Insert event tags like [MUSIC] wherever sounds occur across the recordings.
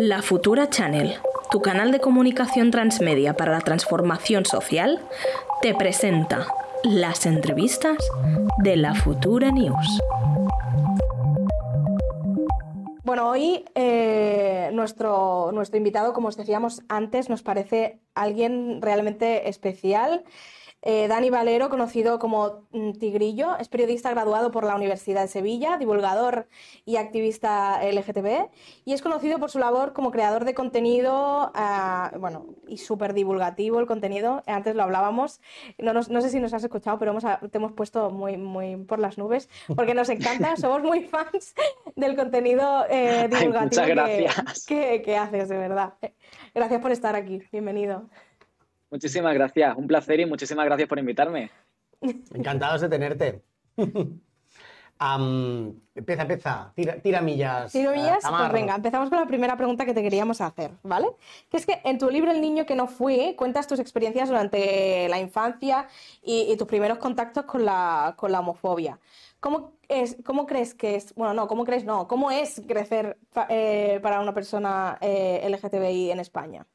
La Futura Channel, tu canal de comunicación transmedia para la transformación social, te presenta las entrevistas de la Futura News. Bueno, hoy eh, nuestro, nuestro invitado, como os decíamos antes, nos parece alguien realmente especial. Eh, Dani Valero, conocido como mm, Tigrillo, es periodista graduado por la Universidad de Sevilla, divulgador y activista LGTB, y es conocido por su labor como creador de contenido, ah, bueno, y súper divulgativo el contenido. Antes lo hablábamos, no, sé si nos has escuchado, pero te hemos puesto muy, muy por las nubes, porque nos encanta, [LAUGHS] somos muy fans del contenido eh, divulgativo que, que haces, de verdad. Gracias por estar aquí, bienvenido. Muchísimas gracias, un placer y muchísimas gracias por invitarme. Encantados de tenerte. [LAUGHS] empieza, empieza, tira, millas. Tiro millas, pues venga, empezamos con la primera pregunta que te queríamos hacer, ¿vale? Que es que en tu libro El niño que no fui, cuentas tus experiencias durante la infancia y, tus primeros contactos con la, con la homofobia. ¿Cómo, es, ¿Cómo crees que es, bueno, no, cómo crees no, cómo es crecer eh, para una persona eh, LGTBI en España?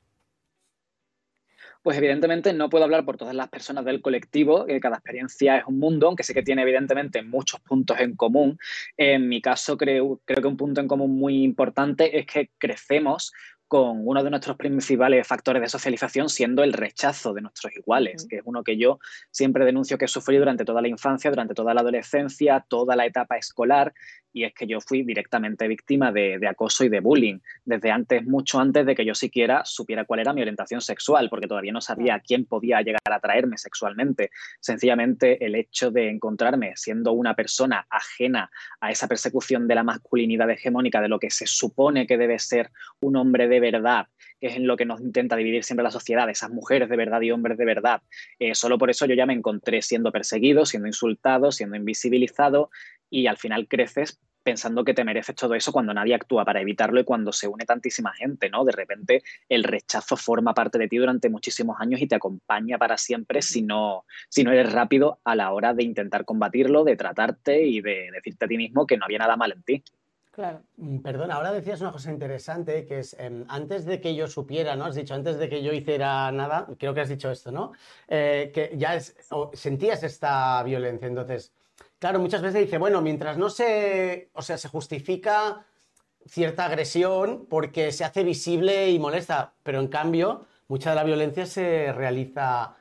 Pues evidentemente no puedo hablar por todas las personas del colectivo, que cada experiencia es un mundo, aunque sí que tiene evidentemente muchos puntos en común. En mi caso creo, creo que un punto en común muy importante es que crecemos con uno de nuestros principales factores de socialización siendo el rechazo de nuestros iguales, que es uno que yo siempre denuncio que he sufrido durante toda la infancia, durante toda la adolescencia, toda la etapa escolar y es que yo fui directamente víctima de, acoso y de bullying, desde antes, mucho antes de que yo siquiera supiera cuál era mi orientación sexual, porque todavía no sabía quién podía llegar a atraerme sexualmente. Sencillamente el hecho de encontrarme siendo una persona ajena a esa persecución de la masculinidad hegemónica, de lo que se supone que debe ser un hombre de verdad, que es en lo que nos intenta dividir siempre la sociedad, esas mujeres de verdad y hombres de verdad. Eh, solo por eso yo ya me encontré siendo perseguido, siendo insultado, siendo invisibilizado y al final creces pensando que te mereces todo eso cuando nadie actúa para evitarlo y cuando se une tantísima gente, ¿no? De repente el rechazo forma parte de ti durante muchísimos años y te acompaña para siempre si no, si no eres rápido a la hora de intentar combatirlo, de tratarte y de decirte a ti mismo que no había nada mal en ti. Claro. Mm, perdón, ahora decías una cosa interesante que es em, antes de que yo supiera, ¿no? Has dicho antes de que yo hiciera nada, creo que has dicho esto, ¿no? Eh, que ya sentías esta violencia. Entonces, Claro, muchas veces dice, bueno, mientras no se, o sea, se justifica cierta agresión porque se hace visible y molesta, pero en cambio, mucha de la violencia se realiza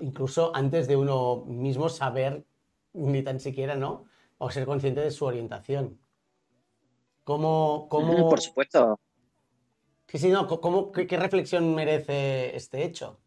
incluso antes de uno mismo saber ni tan siquiera, ¿no? O ser consciente de su orientación. ¿Cómo, cómo... Por supuesto. Sí, sí, no, ¿cómo, qué reflexión merece este hecho?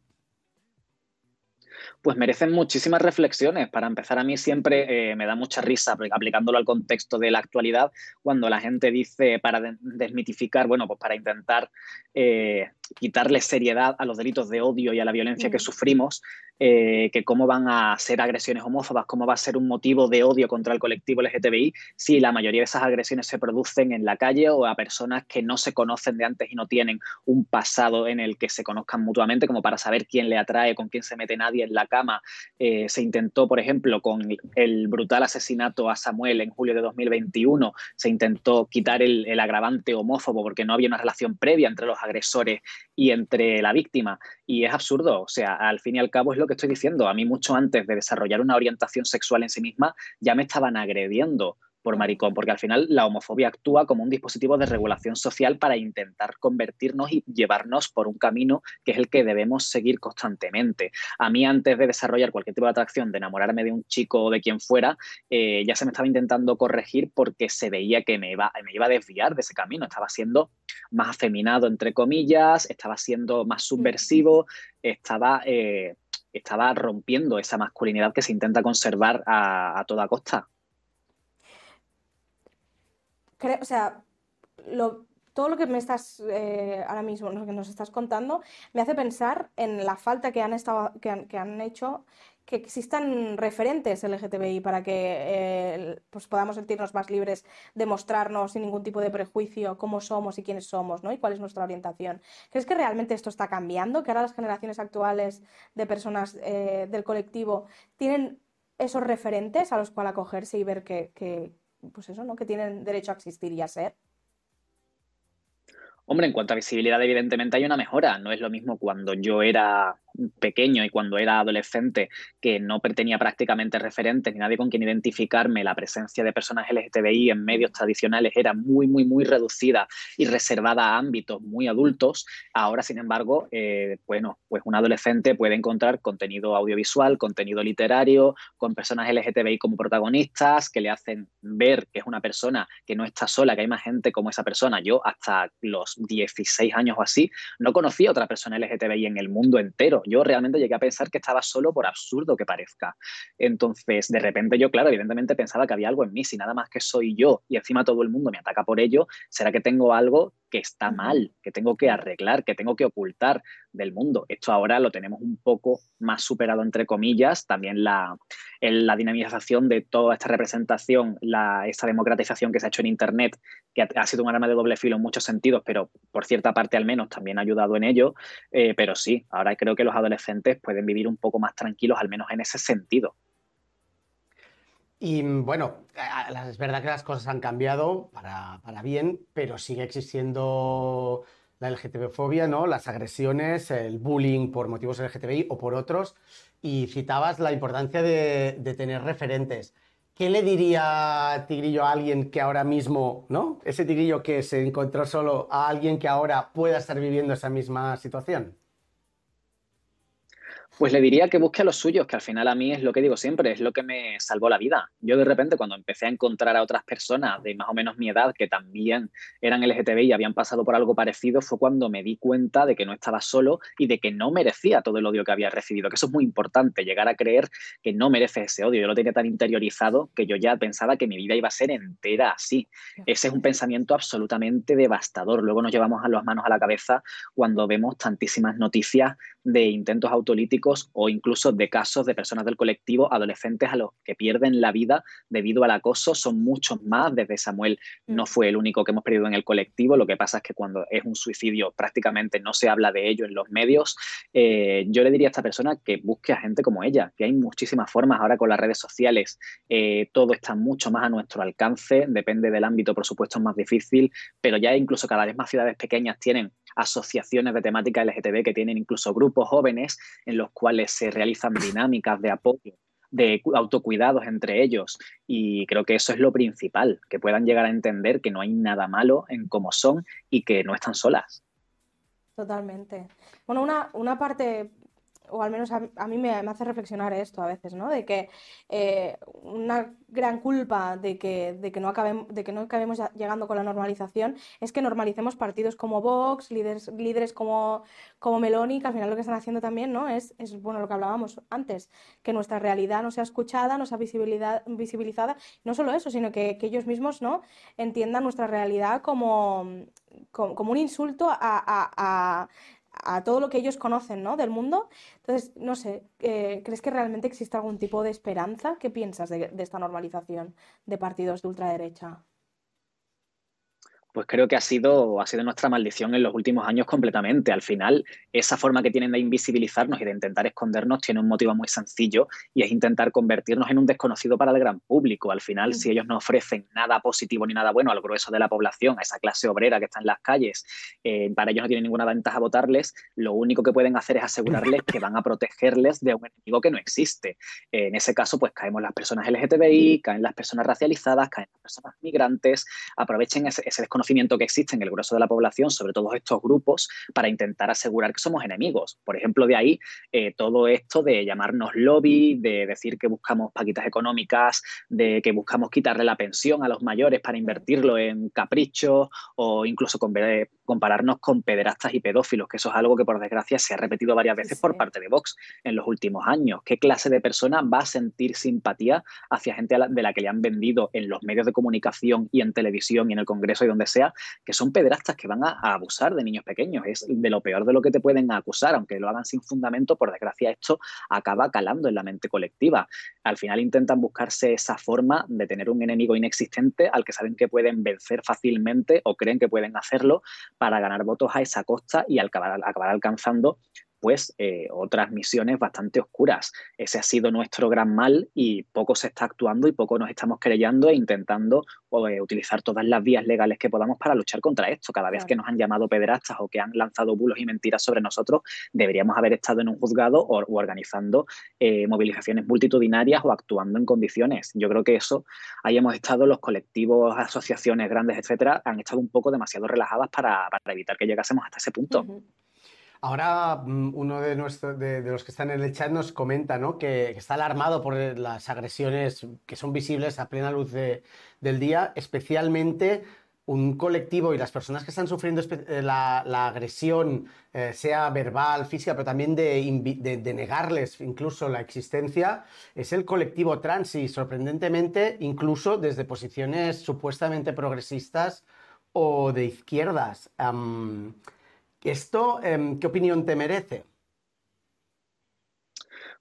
Pues merecen muchísimas reflexiones. Para empezar, a mí siempre eh, me da mucha risa aplicándolo al contexto de la actualidad, cuando la gente dice para desmitificar, bueno, pues para intentar eh, quitarle seriedad a los delitos de odio y a la violencia que mm. sufrimos, eh, que cómo van a ser agresiones homófobas, cómo va a ser un motivo de odio contra el colectivo LGTBI si la mayoría de esas agresiones se producen en la calle o a personas que no se conocen de antes y no tienen un pasado en el que se conozcan mutuamente, como para saber quién le atrae, con quién se mete nadie en la cama. Eh, se intentó, por ejemplo, con el brutal asesinato a Samuel en julio de 2021, se intentó quitar el, el agravante homófobo porque no había una relación previa entre los agresores y entre la víctima. Y es absurdo, o sea, al fin y al cabo es lo que estoy diciendo. A mí mucho antes de desarrollar una orientación sexual en sí misma, ya me estaban agrediendo por maricón, porque al final la homofobia actúa como un dispositivo de regulación social para intentar convertirnos y llevarnos por un camino que es el que debemos seguir constantemente. A mí antes de desarrollar cualquier tipo de atracción, de enamorarme de un chico o de quien fuera, eh, ya se me estaba intentando corregir porque se veía que me iba, me iba a desviar de ese camino, estaba siendo más afeminado, entre comillas, estaba siendo más subversivo, estaba... Eh, estaba rompiendo esa masculinidad que se intenta conservar a toda costa. O sea, todo lo que me estás eh, ahora mismo, lo que nos estás contando, me hace pensar en la falta que han, estado, que han, hecho que existan referentes LGTBI para que eh, pues podamos sentirnos más libres de mostrarnos sin ningún tipo de prejuicio cómo somos y quiénes somos ¿no? y cuál es nuestra orientación. ¿Crees que realmente esto está cambiando? ¿Que ahora las generaciones actuales de personas eh, del colectivo tienen esos referentes a los cuales acogerse y ver que, pues eso, ¿no? Que tienen derecho a existir y a ser. Hombre, en cuanto a visibilidad, evidentemente hay una mejora. No es lo mismo cuando yo era pequeño y cuando era adolescente que no tenía prácticamente referentes ni nadie con quien identificarme, la presencia de personas LGTBI en medios tradicionales era muy, muy, muy reducida y reservada a ámbitos muy adultos. Ahora, sin embargo, eh, bueno, pues un adolescente puede encontrar contenido audiovisual, contenido literario, con personas LGTBI como protagonistas, que le hacen ver que es una persona que no está sola, que hay más gente como esa persona. Yo hasta los 16 años o así no conocía otra persona LGTBI en el mundo entero yo realmente llegué a pensar que estaba solo por absurdo que parezca. Entonces, de repente yo, claro, evidentemente pensaba que había algo en mí, si nada más que soy yo y encima todo el mundo me ataca por ello, ¿será que tengo algo que está mal, que tengo que arreglar, que tengo que ocultar del mundo? Esto ahora lo tenemos un poco más superado, entre comillas, también la, la dinamización de toda esta representación, la, esta democratización que se ha hecho en Internet, que ha, sido un arma de doble filo en muchos sentidos, pero por cierta parte al menos también ha ayudado en ello, eh, pero sí, ahora creo que los adolescentes pueden vivir un poco más tranquilos, al menos en ese sentido. Y bueno, es verdad que las cosas han cambiado para, bien, pero sigue existiendo la LGTB-fobia, ¿no? Las agresiones, el bullying por motivos LGTBI o por otros. Y citabas la importancia de, de tener referentes. ¿Qué le diría Tigrillo a alguien que ahora mismo, ¿no? Ese Tigrillo que se encontró solo a alguien que ahora pueda estar viviendo esa misma situación. Pues le diría que busque a los suyos, que al final a mí es lo que digo siempre, es lo que me salvó la vida. Yo de repente cuando empecé a encontrar a otras personas de más o menos mi edad que también eran LGTB y habían pasado por algo parecido, fue cuando me di cuenta de que no estaba solo y de que no merecía todo el odio que había recibido, que eso es muy importante, llegar a creer que no merece ese odio. Yo lo tenía tan interiorizado que yo ya pensaba que mi vida iba a ser entera así. Ese es un pensamiento absolutamente devastador. Luego nos llevamos a las manos a la cabeza cuando vemos tantísimas noticias de intentos autolíticos o incluso de casos de personas del colectivo adolescentes a los que pierden la vida debido al acoso. Son muchos más. Desde Samuel no mm. fue el único que hemos perdido en el colectivo. Lo que pasa es que cuando es un suicidio prácticamente no se habla de ello en los medios. Eh, yo le diría a esta persona que busque a gente como ella, que hay muchísimas formas ahora con las redes sociales. Eh, todo está mucho más a nuestro alcance. Depende del ámbito, por supuesto, es más difícil, pero ya incluso cada vez más ciudades pequeñas tienen asociaciones de temática LGTB que tienen incluso grupos jóvenes en los cuales se realizan [LAUGHS] dinámicas de apoyo de autocuidados entre ellos y creo que eso es lo principal, que puedan llegar a entender que no hay nada malo en cómo son y que no están solas. Totalmente. Bueno, una, una parte o al menos a, mí me, hace reflexionar esto a veces, ¿no? De que eh, una gran culpa de que, de que no acabemos, de que no acabemos llegando con la normalización es que normalicemos partidos como Vox, líderes, líderes como, como Meloni, que al final lo que están haciendo también, ¿no? Es, es bueno lo que hablábamos antes, que nuestra realidad no sea escuchada, no sea visibilidad, visibilizada. No solo eso, sino que, ellos mismos, ¿no? Entiendan nuestra realidad como, como, un insulto a todo lo que ellos conocen ¿no? del mundo. Entonces, no sé, eh, ¿crees que realmente existe algún tipo de esperanza? ¿Qué piensas de esta normalización de partidos de ultraderecha? Pues creo que ha sido, ha sido nuestra maldición en los últimos años completamente. Al final, esa forma que tienen de invisibilizarnos y de intentar escondernos tiene un motivo muy sencillo y es intentar convertirnos en un desconocido para el gran público. Al final, si ellos no ofrecen nada positivo ni nada bueno al grueso de la población, a esa clase obrera que está en las calles, eh, para ellos no tiene ninguna ventaja votarles, lo único que pueden hacer es asegurarles que van a protegerles de un enemigo que no existe. en ese caso, pues caemos las personas LGTBI, caen las personas racializadas, caen las personas migrantes, aprovechen ese, ese desconocimiento que existe en el grueso de la población sobre todos estos grupos para intentar asegurar que somos enemigos. Por ejemplo, de ahí eh, todo esto de llamarnos lobby, de decir que buscamos paquitas económicas, de que buscamos quitarle la pensión a los mayores para invertirlo en caprichos o incluso compararnos con pederastas y pedófilos, que eso es algo que por desgracia se ha repetido varias veces por parte de Vox en los últimos años. ¿Qué clase de persona va a sentir simpatía hacia gente de la que le han vendido en los medios de comunicación y en televisión y en el Congreso y donde sea que son pederastas que van a, abusar de niños pequeños. Es de lo peor de lo que te pueden acusar, aunque lo hagan sin fundamento, por desgracia esto acaba calando en la mente colectiva. Al final intentan buscarse esa forma de tener un enemigo inexistente al que saben que pueden vencer fácilmente o creen que pueden hacerlo para ganar votos a esa costa y acabar, acabar alcanzando después eh, otras misiones bastante oscuras. Ese ha sido nuestro gran mal y poco se está actuando y poco nos estamos creyendo e intentando pues, utilizar todas las vías legales que podamos para luchar contra esto. Cada vez que nos han llamado pederastas o que han lanzado bulos y mentiras sobre nosotros, deberíamos haber estado en un juzgado o, organizando eh, movilizaciones multitudinarias o actuando en condiciones. Yo creo que eso, ahí hemos estado, los colectivos, asociaciones grandes, etcétera, han estado un poco demasiado relajadas para, evitar que llegásemos hasta ese punto. Ahora mm, uno de, los que están en el chat nos comenta que, está alarmado por las agresiones que son visibles a plena luz del día, especialmente un colectivo y las personas que están sufriendo eh, la, agresión, eh, sea verbal, física, pero también de, negarles incluso la existencia, es el colectivo trans y sorprendentemente incluso desde posiciones supuestamente progresistas o de izquierdas. ¿Esto em, qué opinión te merece?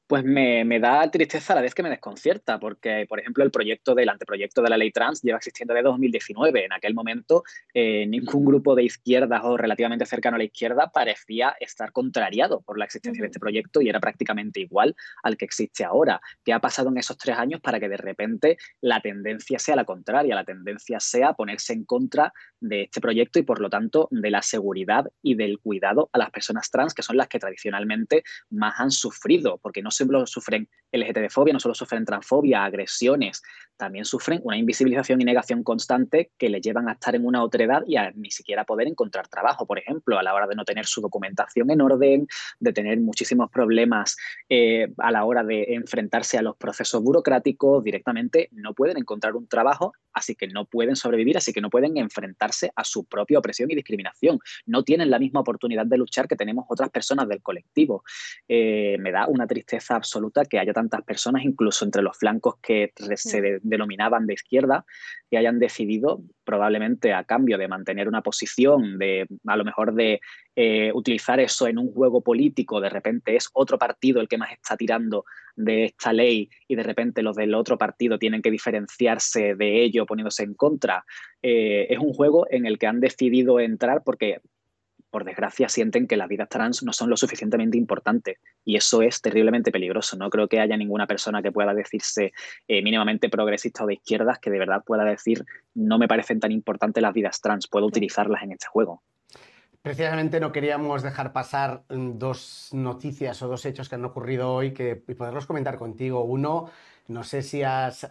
Pues me, da tristeza a la vez que me desconcierta, porque, por ejemplo, el proyecto del anteproyecto de la ley trans lleva existiendo desde 2019. En aquel momento, eh, ningún grupo de izquierdas o relativamente cercano a la izquierda parecía estar contrariado por la existencia de este proyecto y era prácticamente igual al que existe ahora. ¿Qué ha pasado en esos tres años para que de repente la tendencia sea la contraria? La tendencia sea ponerse en contra de este proyecto y, por lo tanto, de la seguridad y del cuidado a las personas trans, que son las que tradicionalmente más han sufrido, porque no solo sufren LGTB-fobia, no solo sufren transfobia, agresiones, también sufren una invisibilización y negación constante que les llevan a estar en una otredad y a ni siquiera poder encontrar trabajo, por ejemplo, a la hora de no tener su documentación en orden, de tener muchísimos problemas eh, a la hora de enfrentarse a los procesos burocráticos, directamente no pueden encontrar un trabajo, así que no pueden sobrevivir, así que no pueden enfrentarse a su propia opresión y discriminación. No tienen la misma oportunidad de luchar que tenemos otras personas del colectivo. Eh, me da una tristeza absoluta que haya tantas personas, incluso entre los flancos que se denominaban de izquierda, que hayan decidido, probablemente a cambio de mantener una posición, de a lo mejor de eh, utilizar eso en un juego político, de repente es otro partido el que más está tirando de esta ley y de repente los del otro partido tienen que diferenciarse de ello poniéndose en contra. Eh, es un juego en el que han decidido entrar porque por desgracia, sienten que las vidas trans no son lo suficientemente importantes. Y eso es terriblemente peligroso. No creo que haya ninguna persona que pueda decirse eh, mínimamente progresista o de izquierdas que de verdad pueda decir no me parecen tan importantes las vidas trans, puedo utilizarlas en este juego. Precisamente no queríamos dejar pasar mm, dos noticias o dos hechos que han ocurrido hoy que, y poderlos comentar contigo. Uno, no sé si has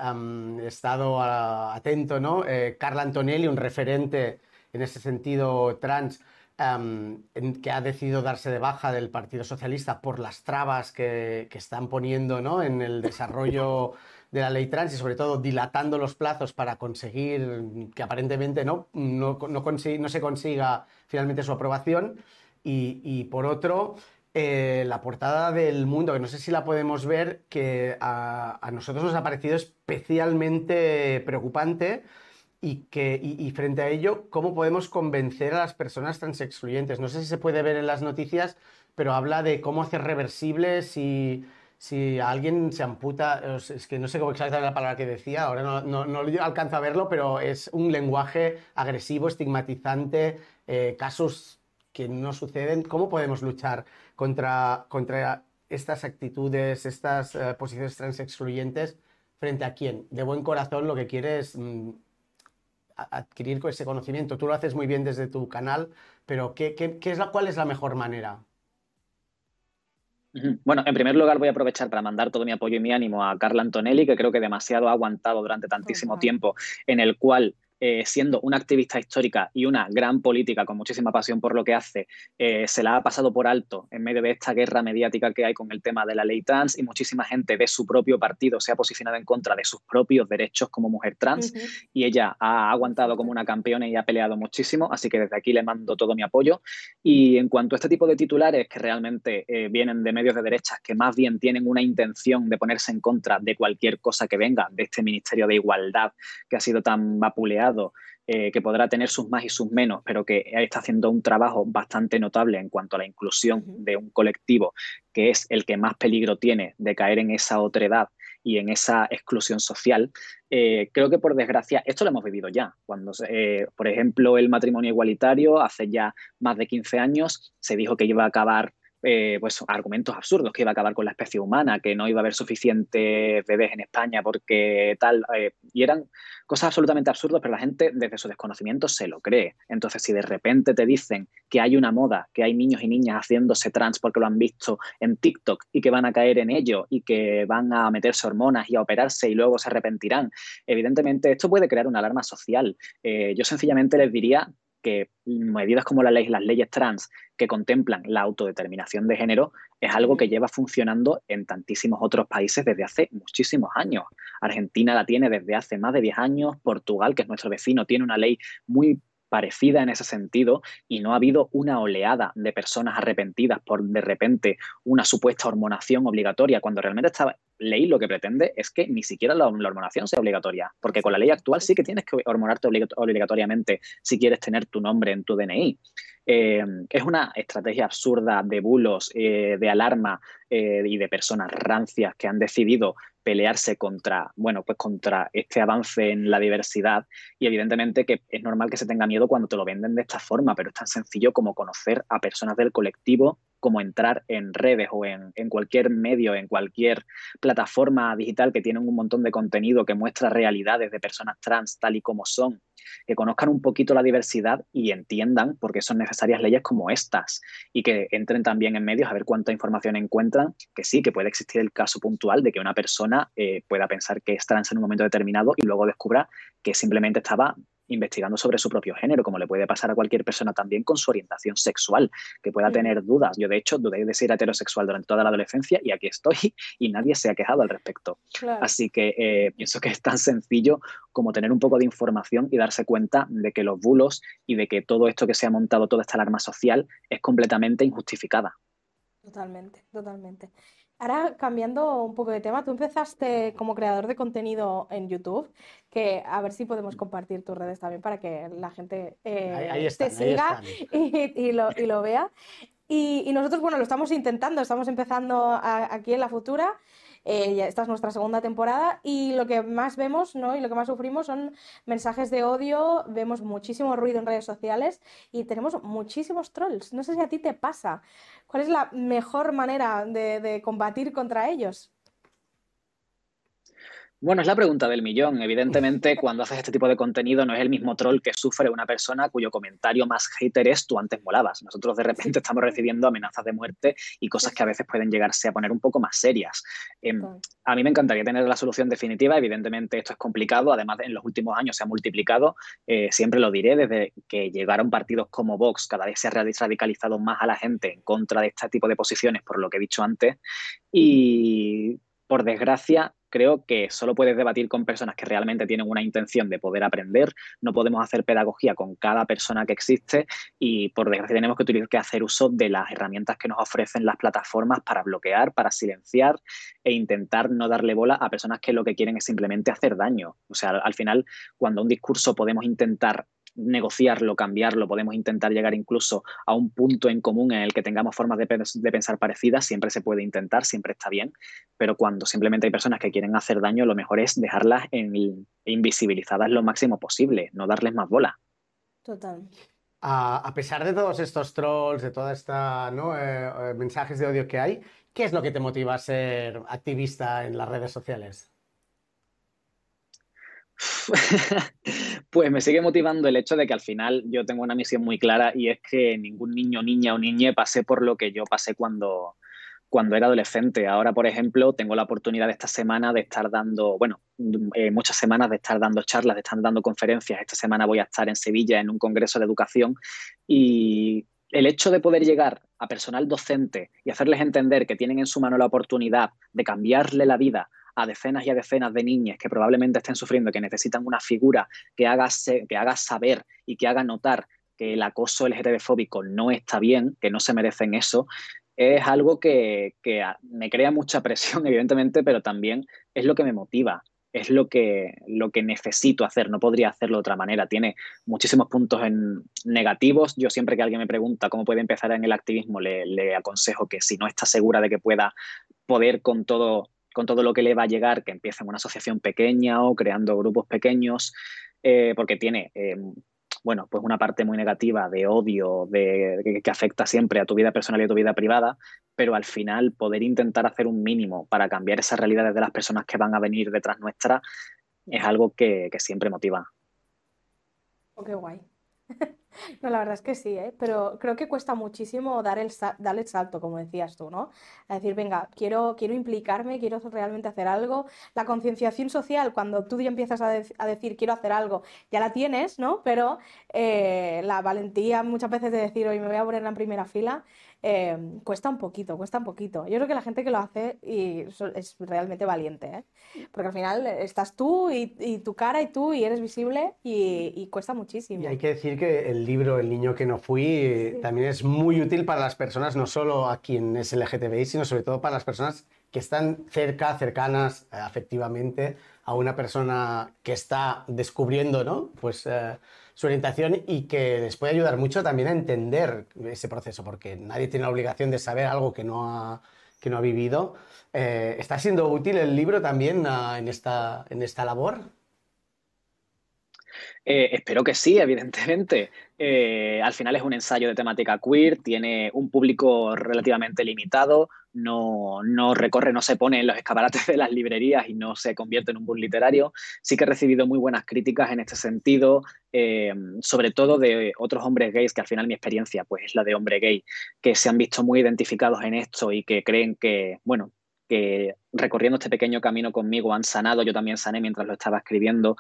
estado atento, ¿no? Eh, Carla Antonelli, un referente en ese sentido trans, que ha decidido darse de baja del Partido Socialista por las trabas que, están poniendo ¿no? en el desarrollo de la ley trans y sobre todo dilatando los plazos para conseguir que aparentemente no, no, no, se consiga finalmente su aprobación. Y, por otro, eh, la portada del mundo, que no sé si la podemos ver, que a nosotros nos ha parecido especialmente preocupante y, que, y, frente a ello, ¿cómo podemos convencer a las personas transexcluyentes? No sé si se puede ver en las noticias, pero habla de cómo hacer reversible si, si alguien se amputa, es que no sé cómo exactamente la palabra que decía, ahora no, no, no alcanzo a verlo, pero es un lenguaje agresivo, estigmatizante, eh, casos que no suceden. ¿Cómo podemos luchar contra, contra estas actitudes, estas eh, posiciones transexcluyentes? ¿Frente a quién? De buen corazón lo que quiere es mm, adquirir ese conocimiento. Tú lo haces muy bien desde tu canal, pero ¿qué, es la, ¿cuál es la mejor manera? Bueno, en primer lugar voy a aprovechar para mandar todo mi apoyo y mi ánimo a Carla Antonelli, que creo que demasiado ha aguantado durante tantísimo tiempo, en el cual eh, siendo una activista histórica y una gran política con muchísima pasión por lo que hace, eh, se la ha pasado por alto en medio de esta guerra mediática que hay con el tema de la ley trans y muchísima gente de su propio partido se ha posicionado en contra de sus propios derechos como mujer trans y ella ha aguantado como una campeona y ha peleado muchísimo, así que desde aquí le mando todo mi apoyo. Y en cuanto a este tipo de titulares que realmente eh, vienen de medios de derechas que más bien tienen una intención de ponerse en contra de cualquier cosa que venga de este Ministerio de Igualdad que ha sido tan vapuleado, eh, que podrá tener sus más y sus menos, pero que está haciendo un trabajo bastante notable en cuanto a la inclusión de un colectivo que es el que más peligro tiene de caer en esa otredad y en esa exclusión social, eh, creo que por desgracia esto lo hemos vivido ya. Cuando, eh, por ejemplo, el matrimonio igualitario hace ya más de 15 años se dijo que iba a acabar eh, pues, argumentos absurdos, que iba a acabar con la especie humana, que no iba a haber suficientes bebés en España porque tal, eh, y eran cosas absolutamente absurdas, pero la gente desde su desconocimiento se lo cree. Entonces, si de repente te dicen que hay una moda, que hay niños y niñas haciéndose trans porque lo han visto en TikTok y que van a caer en ello y que van a meterse hormonas y a operarse y luego se arrepentirán, evidentemente esto puede crear una alarma social. Eh, yo sencillamente les diría que medidas como la ley, las leyes trans que contemplan la autodeterminación de género es algo que lleva funcionando en tantísimos otros países desde hace muchísimos años. Argentina la tiene desde hace más de 10 años, Portugal, que es nuestro vecino, tiene una ley muy parecida en ese sentido y no ha habido una oleada de personas arrepentidas por de repente una supuesta hormonación obligatoria, cuando realmente esta ley lo que pretende es que ni siquiera la, hormonación sea obligatoria, porque con la ley actual sí que tienes que hormonarte obligatoriamente si quieres tener tu nombre en tu DNI. Eh, es una estrategia absurda de bulos, eh, de alarma eh, y de personas rancias que han decidido pelearse contra, bueno, pues contra este avance en la diversidad y evidentemente que es normal que se tenga miedo cuando te lo venden de esta forma, pero es tan sencillo como conocer a personas del colectivo, como entrar en redes o en, cualquier medio, en cualquier plataforma digital que tienen un montón de contenido que muestra realidades de personas trans tal y como son que conozcan un poquito la diversidad y entiendan por qué son necesarias leyes como estas y que entren también en medios a ver cuánta información encuentran, que sí, que puede existir el caso puntual de que una persona eh, pueda pensar que es trans en un momento determinado y luego descubra que simplemente estaba investigando sobre su propio género, como le puede pasar a cualquier persona también con su orientación sexual, que pueda tener dudas. Yo, de hecho, dudé de ser heterosexual durante toda la adolescencia y aquí estoy [LAUGHS] y nadie se ha quejado al respecto. Así que eh, pienso que es tan sencillo como tener un poco de información y darse cuenta de que los bulos y de que todo esto que se ha montado, toda esta alarma social, es completamente injustificada. Totalmente, totalmente. Ahora, cambiando un poco de tema, tú empezaste como creador de contenido en YouTube, que a ver si podemos compartir tus redes también para que la gente eh, te siga y, lo, vea. Y, nosotros, bueno, lo estamos intentando, estamos empezando aquí en La Futura eh, esta es nuestra segunda temporada y lo que más vemos ¿no? y lo que más sufrimos son mensajes de odio, vemos muchísimo ruido en redes sociales y tenemos muchísimos trolls. No sé si a ti te pasa. ¿Cuál es la mejor manera de combatir contra ellos? Bueno, es la pregunta del millón. Evidentemente, [LAUGHS] cuando haces este tipo de contenido no es el mismo troll que sufre una persona cuyo comentario más hater es tú antes molabas. Nosotros de repente estamos recibiendo amenazas de muerte y cosas que a veces pueden llegarse a poner un poco más serias. Em, a mí me encantaría tener la solución definitiva. Evidentemente esto es complicado. Además, en los últimos años se ha multiplicado. Eh, siempre lo diré, desde que llegaron partidos como Vox, cada vez se ha radicalizado más a la gente en contra de este tipo de posiciones, por lo que he dicho antes. Y por desgracia, creo que solo puedes debatir con personas que realmente tienen una intención de poder aprender. No podemos hacer pedagogía con cada persona que existe y por desgracia tenemos que, utilizar, que hacer uso de las herramientas que nos ofrecen las plataformas para bloquear, para silenciar e intentar no darle bola a personas que lo que quieren es simplemente hacer daño. O sea, al final, cuando un discurso podemos intentar negociarlo, cambiarlo, podemos intentar llegar incluso a un punto en común en el que tengamos formas de, pensar parecidas, siempre se puede intentar, siempre está bien, pero cuando simplemente hay personas que quieren hacer daño, lo mejor es dejarlas en, invisibilizadas lo máximo posible, no darles más bola. Total. A, pesar de todos estos trolls, de toda esta ¿no? Eh, eh, mensajes de odio que hay, ¿qué es lo que te motiva a ser activista en las redes sociales? [LAUGHS] Pues me sigue motivando el hecho de que al final yo tengo una misión muy clara y es que ningún niño, niña o niñe pase por lo que yo pasé cuando, cuando era adolescente. Ahora, por ejemplo, tengo la oportunidad esta semana de estar dando, bueno, eh, muchas semanas de estar dando charlas, de estar dando conferencias. Esta semana voy a estar en Sevilla en un congreso de educación y el hecho de poder llegar a personal docente y hacerles entender que tienen en su mano la oportunidad de cambiarle la vida a decenas y a decenas de niñas que probablemente estén sufriendo, que necesitan una figura que haga, que haga saber y que haga notar que el acoso LGTB-fóbico no está bien, que no se merecen eso, es algo que, me crea mucha presión, [LAUGHS] evidentemente, pero también es lo que me motiva, es lo que, lo que necesito hacer, no podría hacerlo de otra manera. Tiene muchísimos puntos en negativos. Yo siempre que alguien me pregunta cómo puede empezar en el activismo, le, le aconsejo que si no está segura de que pueda poder con todo con todo lo que le va a llegar, que empiece en una asociación pequeña o creando grupos pequeños, eh, porque tiene eh, bueno, pues una parte muy negativa de odio, de, que, afecta siempre a tu vida personal y a tu vida privada, pero al final poder intentar hacer un mínimo para cambiar esas realidades de las personas que van a venir detrás nuestra es algo que, siempre motiva. Oh, qué guay. [LAUGHS] No, la verdad es que sí, ¿eh? pero creo que cuesta muchísimo dar el, dar el salto, como decías tú, ¿no? A decir, venga, quiero, quiero implicarme, quiero realmente hacer algo. La concienciación social, cuando tú ya empiezas a, decir, quiero hacer algo, ya la tienes, ¿no? Pero eh, la valentía muchas veces de decir, hoy me voy a poner en primera fila, Em, cuesta un poquito, cuesta un poquito. Yo creo que la gente que lo hace y es realmente valiente, ¿eh? porque al final estás tú y, tu cara y tú y eres visible y, cuesta muchísimo. Y hay que decir que el libro El niño que no fui también es muy útil para las personas, no solo a quien es LGTBI, sino sobre todo para las personas que están cerca, cercanas eh, afectivamente a una persona que está descubriendo, ¿no? Pues... Eh, su orientación y que les puede ayudar mucho también a entender ese proceso, porque nadie tiene la obligación de saber algo que no ha, que no ha vivido. Eh, ¿Está siendo útil el libro también ah, en, esta, en esta labor? Eh, espero que sí, evidentemente. Eh, al final es un ensayo de temática queer, tiene un público relativamente limitado, no, recorre, no se pone en los escaparates [LAUGHS] de las librerías y no se convierte en un boom literario. Sí que he recibido muy buenas críticas en este sentido, eh, sobre todo de otros hombres gays, que al final mi experiencia pues, es la de hombre gay, que se han visto muy identificados en esto y que creen que, bueno, que recorriendo este pequeño camino conmigo han sanado, yo también sané mientras lo estaba escribiendo.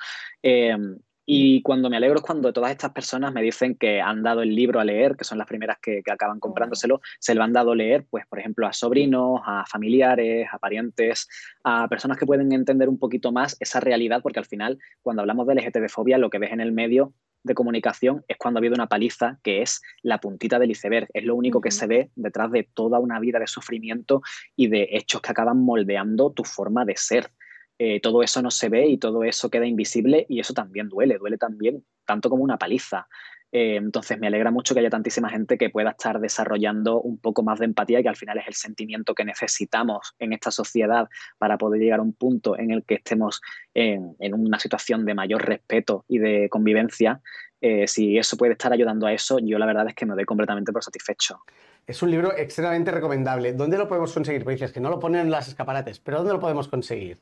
Y cuando me alegro es cuando todas estas personas me dicen que han dado el libro a leer, que son las primeras que, acaban comprándoselo, se lo han dado a leer, pues, por ejemplo, a sobrinos, a familiares, a parientes, a personas que pueden entender un poquito más esa realidad, porque al final, cuando hablamos de LGTB-fobia, lo que ves en el medio de comunicación es cuando ha habido una paliza que es la puntita del iceberg, es lo único que se ve detrás de toda una vida de sufrimiento y de hechos que acaban moldeando tu forma de ser. Eh, todo eso no se ve y todo eso queda invisible y eso también duele, duele también tanto como una paliza. Eh, entonces me alegra mucho que haya tantísima gente que pueda estar desarrollando un poco más de empatía que al final es el sentimiento que necesitamos en esta sociedad para poder llegar a un punto en el que estemos en, una situación de mayor respeto y de convivencia. Eh, si eso puede estar ayudando a eso, yo la verdad es que me doy completamente por satisfecho. Es un libro extremadamente recomendable. ¿Dónde lo podemos conseguir? Porque dices que no lo ponen en las escaparates, pero ¿dónde lo podemos conseguir?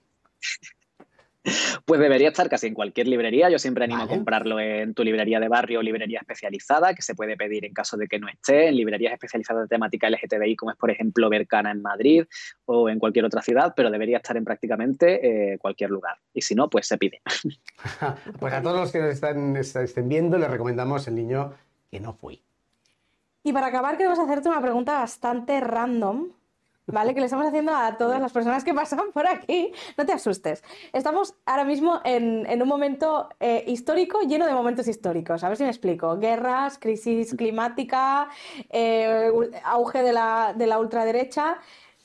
[LAUGHS] Pues debería estar casi en cualquier librería. Yo siempre animo a comprarlo en tu librería de barrio o librería especializada, que se puede pedir en caso de que no esté, en librerías especializadas de temática LGTBI, como es por ejemplo Bercana en Madrid o en cualquier otra ciudad, pero debería estar en prácticamente eh, cualquier lugar. Y si no, pues se pide. [LAUGHS] [LAUGHS] pues a todos los que nos están, estén viendo, les recomendamos El niño que no fui. Y para acabar, queremos hacerte una pregunta bastante random ¿vale? Que le estamos haciendo a todas las personas que pasan por aquí. No te asustes. Estamos ahora mismo en, un momento eh, histórico lleno de momentos históricos. A ver si me explico. Guerras, crisis climática, eh, auge de la, de la ultraderecha.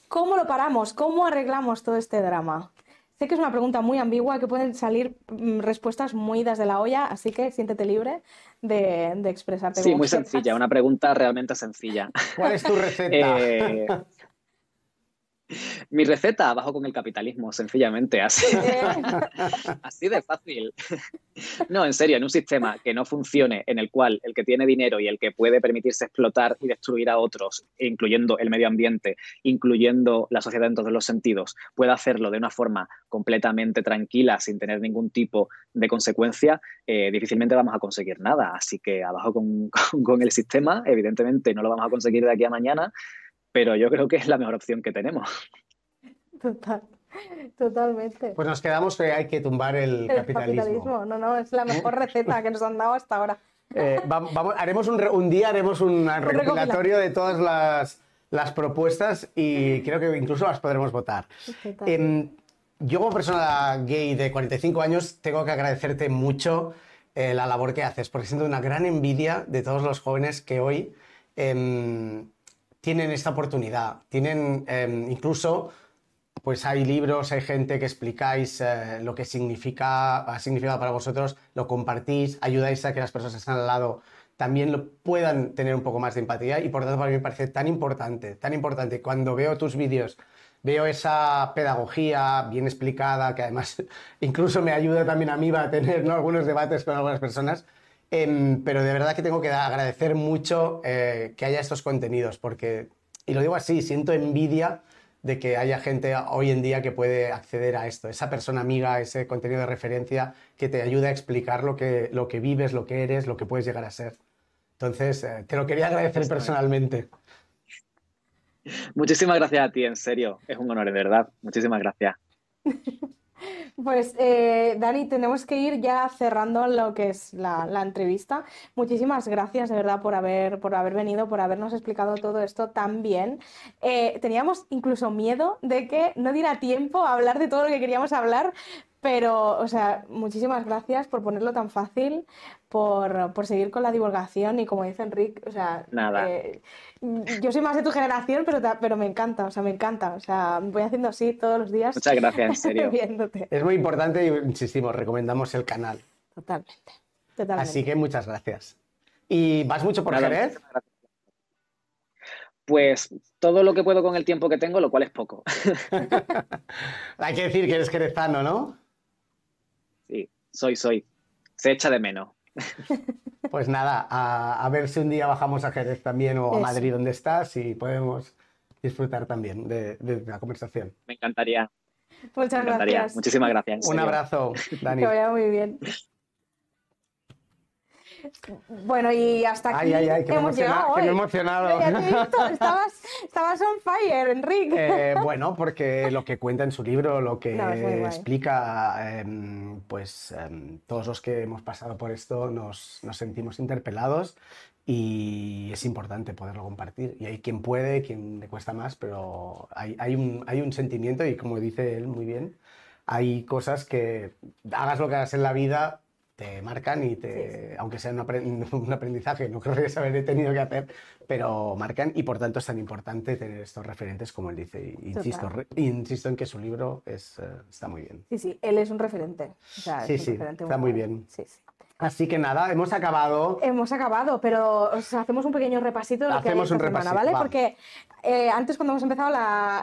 ¿Cómo lo paramos? ¿Cómo arreglamos todo este drama? Sé que es una pregunta muy ambigua, que pueden salir mm, respuestas muy idas de la olla, así que siéntete libre de, expresarte. Sí, muy sencilla, una pregunta realmente sencilla. ¿Cuál es tu receta? [LAUGHS] Eh, mi receta, abajo con el capitalismo, sencillamente, así, [LAUGHS] así de fácil. No, en serio, en un sistema que no funcione, en el cual el que tiene dinero y el que puede permitirse explotar y destruir a otros, incluyendo el medio ambiente, incluyendo la sociedad en todos los sentidos, pueda hacerlo de una forma completamente tranquila, sin tener ningún tipo de consecuencia, eh, difícilmente vamos a conseguir nada. Así que abajo con, [LAUGHS] con el sistema, evidentemente no lo vamos a conseguir de aquí a mañana, pero yo creo que es la mejor opción que tenemos. [LAUGHS] Total. Totalmente. Pues nos quedamos que hay que tumbar el, capitalismo. No, no, es la mejor [LAUGHS] receta que nos han dado hasta ahora. Eh, vamos, haremos un, día haremos un, [LAUGHS] recopilatorio de todas las, propuestas y creo que incluso las podremos votar. Em, yo como persona gay de 45 años tengo que agradecerte mucho eh, la labor que haces, porque siento una gran envidia de todos los jóvenes que hoy em, tienen esta oportunidad. Tienen em, incluso, pues hay libros, hay gente que explicáis eh, lo que significa, ha significado para vosotros, lo compartís, ayudáis a que las personas que están al lado también lo puedan tener un poco más de empatía y por tanto para mí me parece tan importante, tan importante cuando veo tus vídeos, veo esa pedagogía bien explicada que además [LAUGHS] incluso me ayuda también a mí a tener algunos debates con algunas personas Em, pero de verdad que tengo que agradecer mucho eh, que haya estos contenidos, porque, y lo digo así, siento envidia de que haya gente hoy en día que puede acceder a esto, esa persona amiga, ese contenido de referencia que te ayude a explicar lo que, lo que vives, lo que eres, lo que puedes llegar a ser. Entonces, eh, te lo quería agradecer personalmente. Muchísimas gracias a ti, en serio. Es un honor, de verdad. Muchísimas gracias. [LAUGHS] Pues eh, Dani, tenemos que ir ya cerrando lo que es la, entrevista. Muchísimas gracias de verdad por haber, por haber venido, por habernos explicado todo esto tan bien. Eh, teníamos incluso miedo de que no diera tiempo a hablar de todo lo que queríamos hablar, pero, o sea, muchísimas gracias por ponerlo tan fácil, por, seguir con la divulgación y como dice Enrique, o sea, Nada. Eh, yo soy más de tu generación, pero, pero me encanta, o sea, me encanta, o sea, voy haciendo así todos los días. Muchas gracias, en serio. [LAUGHS] Es muy importante y insistimos, recomendamos el canal. Totalmente, totalmente. Así que muchas gracias. ¿Y vas mucho por Jerez? Pues todo lo que puedo con el tiempo que tengo, lo cual es poco. [LAUGHS] Hay que decir que eres jerezano, ¿no? Soy, soy. Se echa de menos. [LAUGHS] Pues nada, a, ver si un día bajamos a Jerez también o a Madrid donde estás y podemos disfrutar también de, la conversación. Me encantaría. Muchas gracias. Muchísimas gracias. Un abrazo, [LAUGHS] Dani. Que vaya muy bien. Bueno, y hasta aquí ay, ay, que hemos llegado. Que me he emocionado. [LAUGHS] estabas, estabas, on fire, Enrique. Eh, bueno, porque lo que cuenta en su libro, lo que explica, em, pues em, todos los que hemos pasado por esto nos, nos, sentimos interpelados y es importante poderlo compartir. Y hay quien puede, quien le cuesta más, pero hay, hay, un, hay un sentimiento y como dice él muy bien, hay cosas que hagas lo que hagas en la vida, te marcan y te, aunque sea [LAUGHS] un, aprendizaje, no creo que haber tenido que hacer, pero marcan y por tanto es tan importante tener estos referentes como él dice. Insisto, insisto en que su libro es, eh, está muy bien. Sí, sí, él es un referente. sí, sí, está muy bien. Sí, sí. Así que nada, hemos acabado. Hemos acabado, pero hacemos un pequeño repasito de lo hacemos que un semana, ¿vale? Porque eh, antes cuando hemos empezado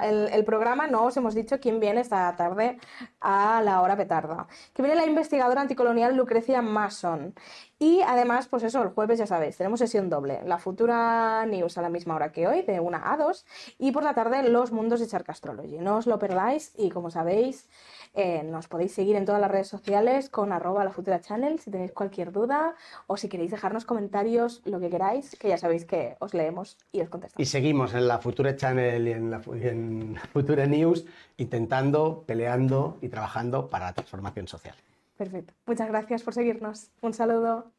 el, programa no os hemos dicho quién viene esta tarde a la hora petarda. Que viene la investigadora anticolonial Lucrecia Mason. Y además, pues eso, el jueves ya sabéis, tenemos sesión doble. La futura news a la misma hora que hoy, de 1 a 2. Y por la tarde, los mundos de Charcastrology. No os lo perdáis y como sabéis... Eh, nos podéis seguir en todas las redes sociales con arroba la futura channel si tenéis cualquier duda o si queréis dejarnos comentarios, lo que queráis, que ya sabéis que os leemos y os contestamos. Y seguimos en la futura channel y en la, en futura news intentando, peleando y trabajando para la transformación social. Perfecto. Muchas gracias por seguirnos. Un saludo.